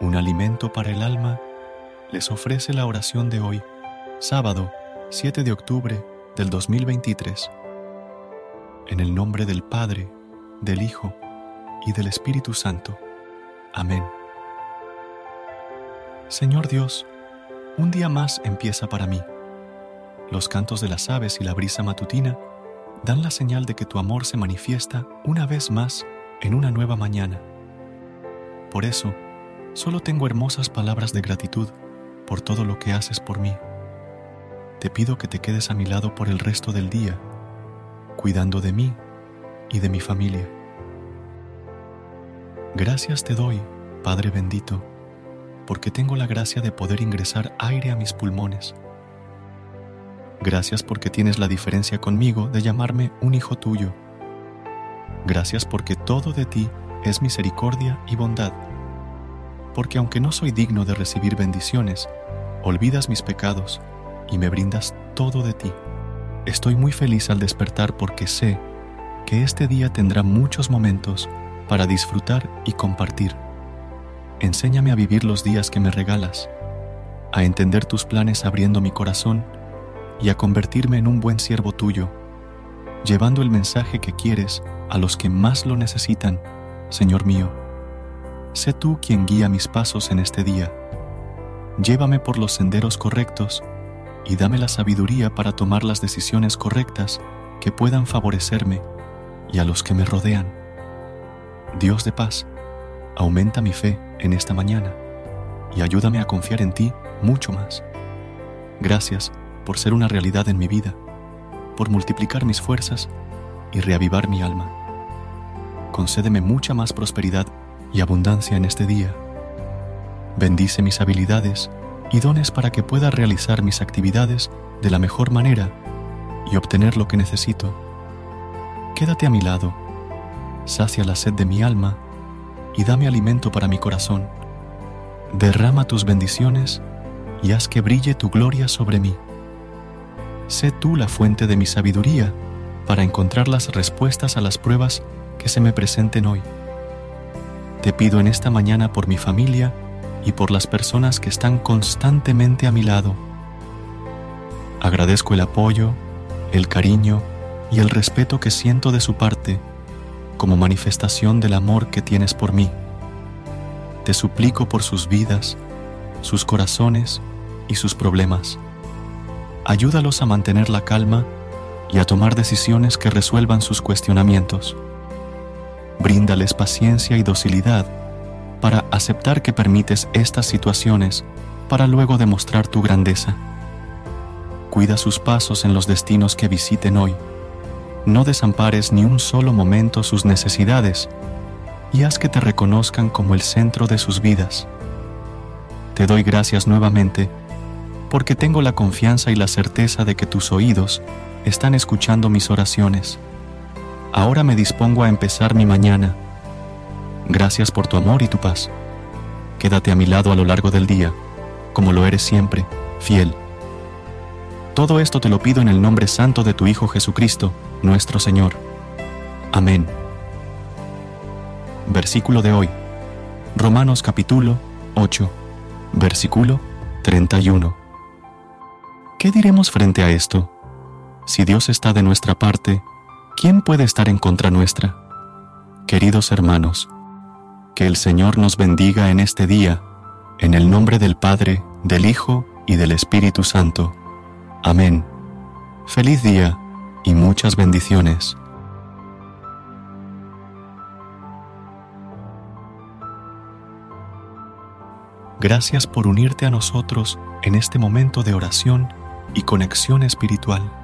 Un alimento para el alma, les ofrece la oración de hoy, sábado 7 de octubre del 2023. En el nombre del Padre, del Hijo y del Espíritu Santo. Amén. Señor Dios, un día más empieza para mí. Los cantos de las aves y la brisa matutina dan la señal de que tu amor se manifiesta una vez más en una nueva mañana. Por eso, Solo tengo hermosas palabras de gratitud por todo lo que haces por mí. Te pido que te quedes a mi lado por el resto del día, cuidando de mí y de mi familia. Gracias te doy, Padre bendito, porque tengo la gracia de poder ingresar aire a mis pulmones. Gracias porque tienes la diferencia conmigo de llamarme un hijo tuyo. Gracias porque todo de ti es misericordia y bondad porque aunque no soy digno de recibir bendiciones, olvidas mis pecados y me brindas todo de ti. Estoy muy feliz al despertar porque sé que este día tendrá muchos momentos para disfrutar y compartir. Enséñame a vivir los días que me regalas, a entender tus planes abriendo mi corazón y a convertirme en un buen siervo tuyo, llevando el mensaje que quieres a los que más lo necesitan, Señor mío. Sé tú quien guía mis pasos en este día. Llévame por los senderos correctos y dame la sabiduría para tomar las decisiones correctas que puedan favorecerme y a los que me rodean. Dios de paz, aumenta mi fe en esta mañana y ayúdame a confiar en ti mucho más. Gracias por ser una realidad en mi vida, por multiplicar mis fuerzas y reavivar mi alma. Concédeme mucha más prosperidad y abundancia en este día. Bendice mis habilidades y dones para que pueda realizar mis actividades de la mejor manera y obtener lo que necesito. Quédate a mi lado, sacia la sed de mi alma y dame alimento para mi corazón. Derrama tus bendiciones y haz que brille tu gloria sobre mí. Sé tú la fuente de mi sabiduría para encontrar las respuestas a las pruebas que se me presenten hoy. Te pido en esta mañana por mi familia y por las personas que están constantemente a mi lado. Agradezco el apoyo, el cariño y el respeto que siento de su parte como manifestación del amor que tienes por mí. Te suplico por sus vidas, sus corazones y sus problemas. Ayúdalos a mantener la calma y a tomar decisiones que resuelvan sus cuestionamientos. Bríndales paciencia y docilidad para aceptar que permites estas situaciones para luego demostrar tu grandeza. Cuida sus pasos en los destinos que visiten hoy. No desampares ni un solo momento sus necesidades y haz que te reconozcan como el centro de sus vidas. Te doy gracias nuevamente porque tengo la confianza y la certeza de que tus oídos están escuchando mis oraciones Ahora me dispongo a empezar mi mañana. Gracias por tu amor y tu paz. Quédate a mi lado a lo largo del día, como lo eres siempre, fiel. Todo esto te lo pido en el nombre santo de tu Hijo Jesucristo, nuestro Señor. Amén. Versículo de hoy. Romanos capítulo 8, versículo 31. ¿Qué diremos frente a esto? Si Dios está de nuestra parte, ¿quién puede estar en contra nuestra? Queridos hermanos, que el Señor nos bendiga en este día, en el nombre del Padre, del Hijo y del Espíritu Santo. Amén. Feliz día y muchas bendiciones. Gracias por unirte a nosotros en este momento de oración y conexión espiritual.